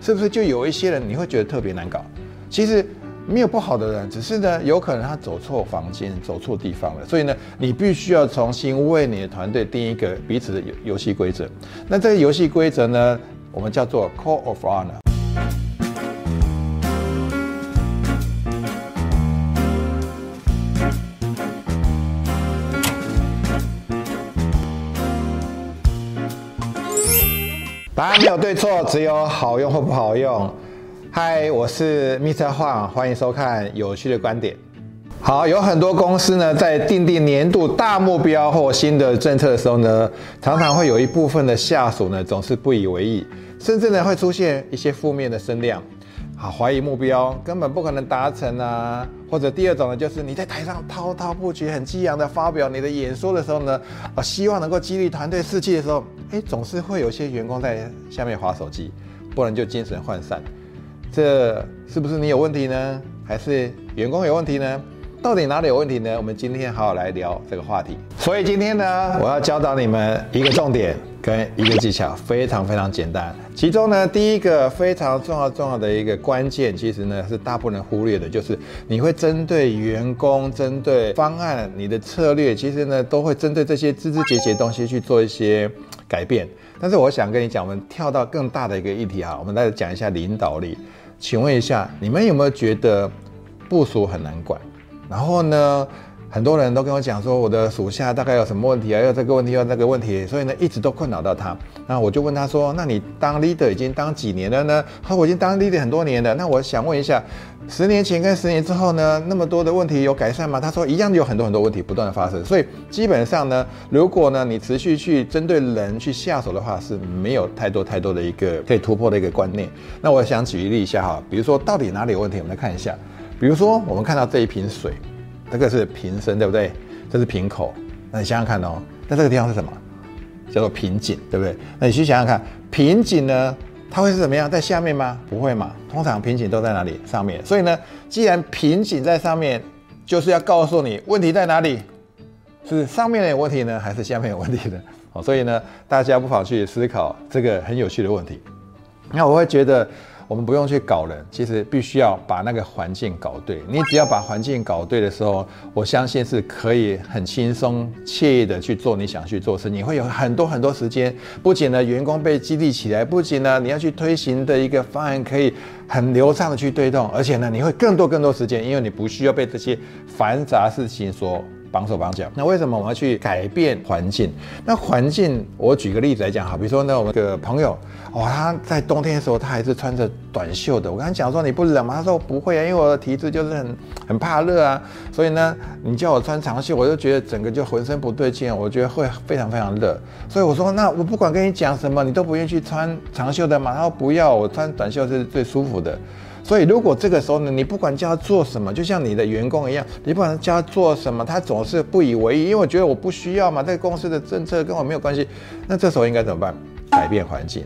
是不是就有一些人你会觉得特别难搞？其实没有不好的人，只是呢，有可能他走错房间、走错地方了。所以呢，你必须要重新为你的团队定一个彼此的游游戏规则。那这个游戏规则呢，我们叫做 Call of Honor。答案没有对错，只有好用或不好用。嗨，我是 Mr. Huang，欢迎收看有趣的观点。好，有很多公司呢，在定定年度大目标或新的政策的时候呢，常常会有一部分的下属呢，总是不以为意，甚至呢，会出现一些负面的声量。好，怀疑目标根本不可能达成啊，或者第二种呢，就是你在台上滔滔不绝、很激昂的发表你的演说的时候呢，啊，希望能够激励团队士气的时候，哎，总是会有些员工在下面划手机，不然就精神涣散。这是不是你有问题呢？还是员工有问题呢？到底哪里有问题呢？我们今天好好来聊这个话题。所以今天呢，我要教导你们一个重点跟一个技巧，非常非常简单。其中呢，第一个非常重要重要的一个关键，其实呢是大部分人忽略的，就是你会针对员工、针对方案、你的策略，其实呢都会针对这些枝枝节节的东西去做一些改变。但是我想跟你讲，我们跳到更大的一个议题哈，我们来讲一下领导力。请问一下，你们有没有觉得部署很难管？然后呢，很多人都跟我讲说，我的属下大概有什么问题啊？又这个问题，又那个问题，所以呢，一直都困扰到他。那我就问他说：“那你当 leader 已经当几年了呢？”他说：“我已经当 leader 很多年了。”那我想问一下，十年前跟十年之后呢，那么多的问题有改善吗？他说：“一样有很多很多问题不断的发生。”所以基本上呢，如果呢你持续去针对人去下手的话，是没有太多太多的一个可以突破的一个观念。那我想举例一下哈，比如说到底哪里有问题，我们来看一下。比如说，我们看到这一瓶水，这个是瓶身，对不对？这是瓶口。那你想想看哦，那这个地方是什么？叫做瓶颈，对不对？那你去想想看，瓶颈呢，它会是怎么样？在下面吗？不会嘛。通常瓶颈都在哪里？上面。所以呢，既然瓶颈在上面，就是要告诉你问题在哪里，是上面有问题呢，还是下面有问题呢？哦，所以呢，大家不妨去思考这个很有趣的问题。那我会觉得。我们不用去搞人，其实必须要把那个环境搞对。你只要把环境搞对的时候，我相信是可以很轻松惬意的去做你想去做事。你会有很多很多时间，不仅呢员工被激励起来，不仅呢你要去推行的一个方案可以很流畅的去推动，而且呢你会更多更多时间，因为你不需要被这些繁杂事情所。绑手绑脚，那为什么我们要去改变环境？那环境，我举个例子来讲哈，比如说呢，我们个朋友，哦，他在冬天的时候，他还是穿着短袖的。我跟他讲说，你不冷吗？他说不会啊，因为我的体质就是很 很怕热啊，所以呢，你叫我穿长袖，我就觉得整个就浑身不对劲，我觉得会非常非常热。所以我说，那我不管跟你讲什么，你都不愿意去穿长袖的嘛？他说不要，我穿短袖是最舒服的。所以，如果这个时候呢，你不管叫他做什么，就像你的员工一样，你不管叫他做什么，他总是不以为意，因为我觉得我不需要嘛，这个公司的政策跟我没有关系。那这时候应该怎么办？改变环境，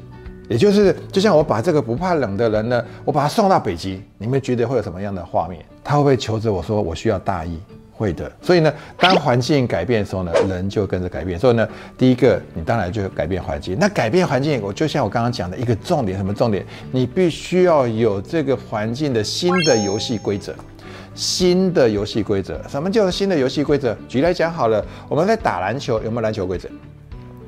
也就是就像我把这个不怕冷的人呢，我把他送到北极，你们觉得会有什么样的画面？他会不会求着我说我需要大衣？会的，所以呢，当环境改变的时候呢，人就跟着改变。所以呢，第一个，你当然就改变环境。那改变环境，我就像我刚刚讲的一个重点，什么重点？你必须要有这个环境的新的游戏规则，新的游戏规则。什么叫新的游戏规则？举例来讲好了，我们在打篮球，有没有篮球规则？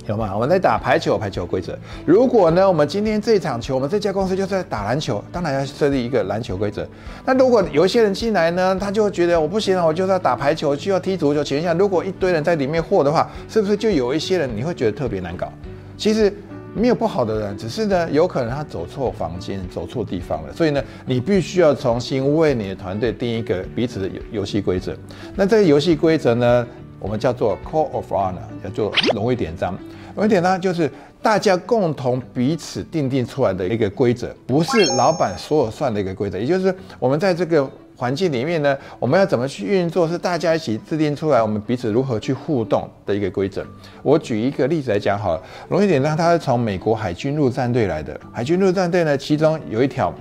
有吗？我们在打排球，排球规则。如果呢，我们今天这场球，我们这家公司就是在打篮球，当然要设立一个篮球规则。那如果有一些人进来呢，他就会觉得我不行了，我就是要打排球，就要踢足球。请问一下，如果一堆人在里面和的话，是不是就有一些人你会觉得特别难搞？其实没有不好的人，只是呢，有可能他走错房间，走错地方了。所以呢，你必须要重新为你的团队定一个彼此的游游戏规则。那这个游戏规则呢，我们叫做 Call of Honor，叫做荣誉典章。荣誉典章，就是大家共同彼此定定出来的一个规则，不是老板说了算的一个规则。也就是我们在这个环境里面呢，我们要怎么去运作，是大家一起制定出来，我们彼此如何去互动的一个规则。我举一个例子来讲好了，容易点呢，它是从美国海军陆战队来的。海军陆战队呢，其中有一条。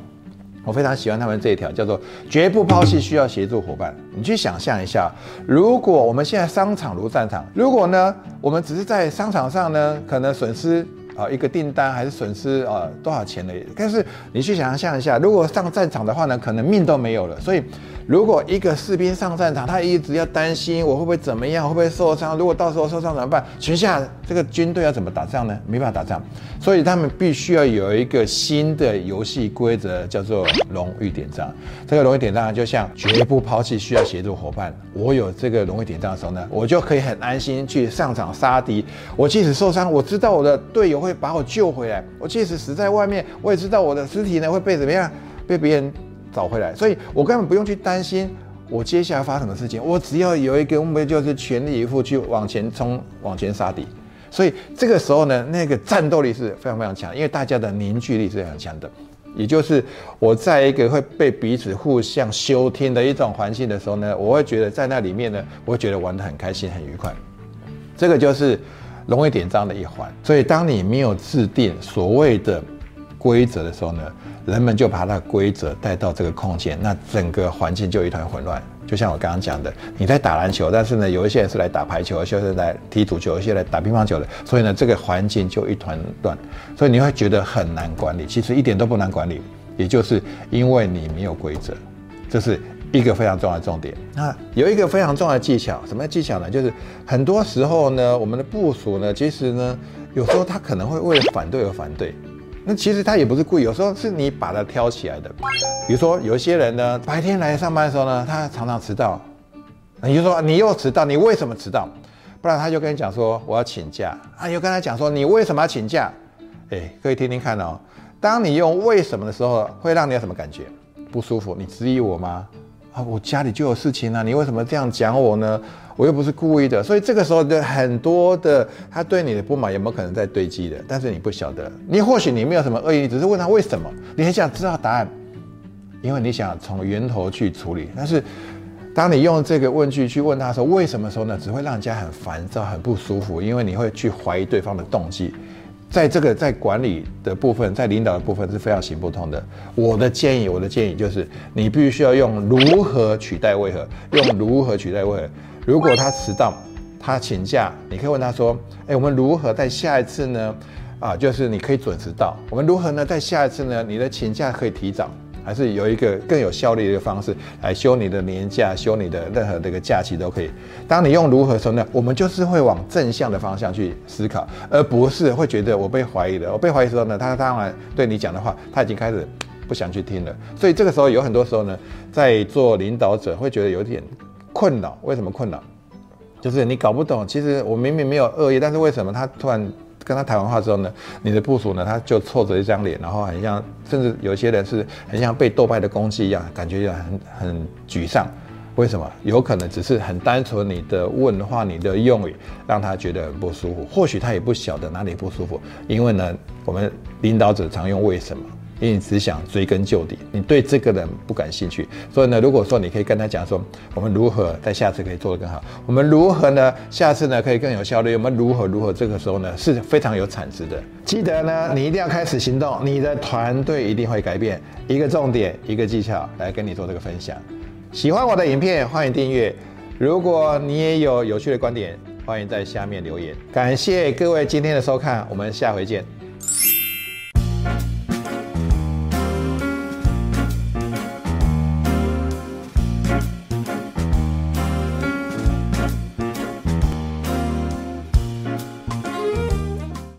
我非常喜欢他们这一条，叫做绝不抛弃需要协助伙伴。你去想象一下，如果我们现在商场如战场，如果呢，我们只是在商场上呢，可能损失啊一个订单，还是损失啊多少钱的。但是你去想象一下，如果上战场的话呢，可能命都没有了。所以。如果一个士兵上战场，他一直要担心我会不会怎么样，会不会受伤？如果到时候受伤怎么办？全下这个军队要怎么打仗呢？没办法打仗，所以他们必须要有一个新的游戏规则，叫做荣誉典章。这个荣誉典章就像绝不抛弃需要协助伙伴。我有这个荣誉典章的时候呢，我就可以很安心去上场杀敌。我即使受伤，我知道我的队友会把我救回来。我即使死在外面，我也知道我的尸体呢会被怎么样，被别人。找回来，所以我根本不用去担心我接下来发生什么事情，我只要有一个目标，就是全力以赴去往前冲、往前杀敌。所以这个时候呢，那个战斗力是非常非常强，因为大家的凝聚力是非常强的。也就是我在一个会被彼此互相修听的一种环境的时候呢，我会觉得在那里面呢，我会觉得玩得很开心、很愉快。这个就是荣誉典章的一环。所以当你没有制定所谓的规则的时候呢？人们就把它规则带到这个空间，那整个环境就一团混乱。就像我刚刚讲的，你在打篮球，但是呢，有一些人是来打排球，有些人来踢足球，有些来打乒乓球的，所以呢，这个环境就一团乱，所以你会觉得很难管理。其实一点都不难管理，也就是因为你没有规则，这是一个非常重要的重点。那有一个非常重要的技巧，什么技巧呢？就是很多时候呢，我们的部署呢，其实呢，有时候他可能会为了反对而反对。那其实他也不是故意，有时候是你把他挑起来的。比如说有些人呢，白天来上班的时候呢，他常常迟到，你就说你又迟到，你为什么迟到？不然他就跟你讲说我要请假啊，又跟他讲说你为什么要请假？哎，可以听听看哦。当你用为什么的时候，会让你有什么感觉？不舒服？你质疑我吗？啊，我家里就有事情啊，你为什么这样讲我呢？我又不是故意的，所以这个时候的很多的他对你的不满有没有可能在堆积的？但是你不晓得，你或许你没有什么恶意，只是问他为什么，你很想知道答案，因为你想从源头去处理。但是当你用这个问句去问他说为什么时候呢？只会让人家很烦躁、很不舒服，因为你会去怀疑对方的动机。在这个在管理的部分，在领导的部分是非常行不通的。我的建议，我的建议就是，你必须要用如何取代为何，用如何取代为何。如果他迟到，他请假，你可以问他说：“哎，我们如何在下一次呢？啊，就是你可以准时到。我们如何呢？在下一次呢？你的请假可以提早，还是有一个更有效率的一个方式来休你的年假，休你的任何这个假期都可以。当你用如何说呢？我们就是会往正向的方向去思考，而不是会觉得我被怀疑了。我被怀疑的时候呢，他当然对你讲的话，他已经开始不想去听了。所以这个时候有很多时候呢，在做领导者会觉得有点。困扰？为什么困扰？就是你搞不懂。其实我明明没有恶意，但是为什么他突然跟他谈完话之后呢？你的部署呢？他就臭着一张脸，然后很像，甚至有些人是很像被斗败的公鸡一样，感觉很很沮丧。为什么？有可能只是很单纯，你的问话、你的用语让他觉得很不舒服。或许他也不晓得哪里不舒服，因为呢，我们领导者常用为什么。因为你只想追根究底，你对这个人不感兴趣，所以呢，如果说你可以跟他讲说，我们如何在下次可以做得更好，我们如何呢，下次呢可以更有效率，我们如何如何，这个时候呢是非常有产值的。记得呢，你一定要开始行动，你的团队一定会改变。一个重点，一个技巧来跟你做这个分享。喜欢我的影片，欢迎订阅。如果你也有有趣的观点，欢迎在下面留言。感谢各位今天的收看，我们下回见。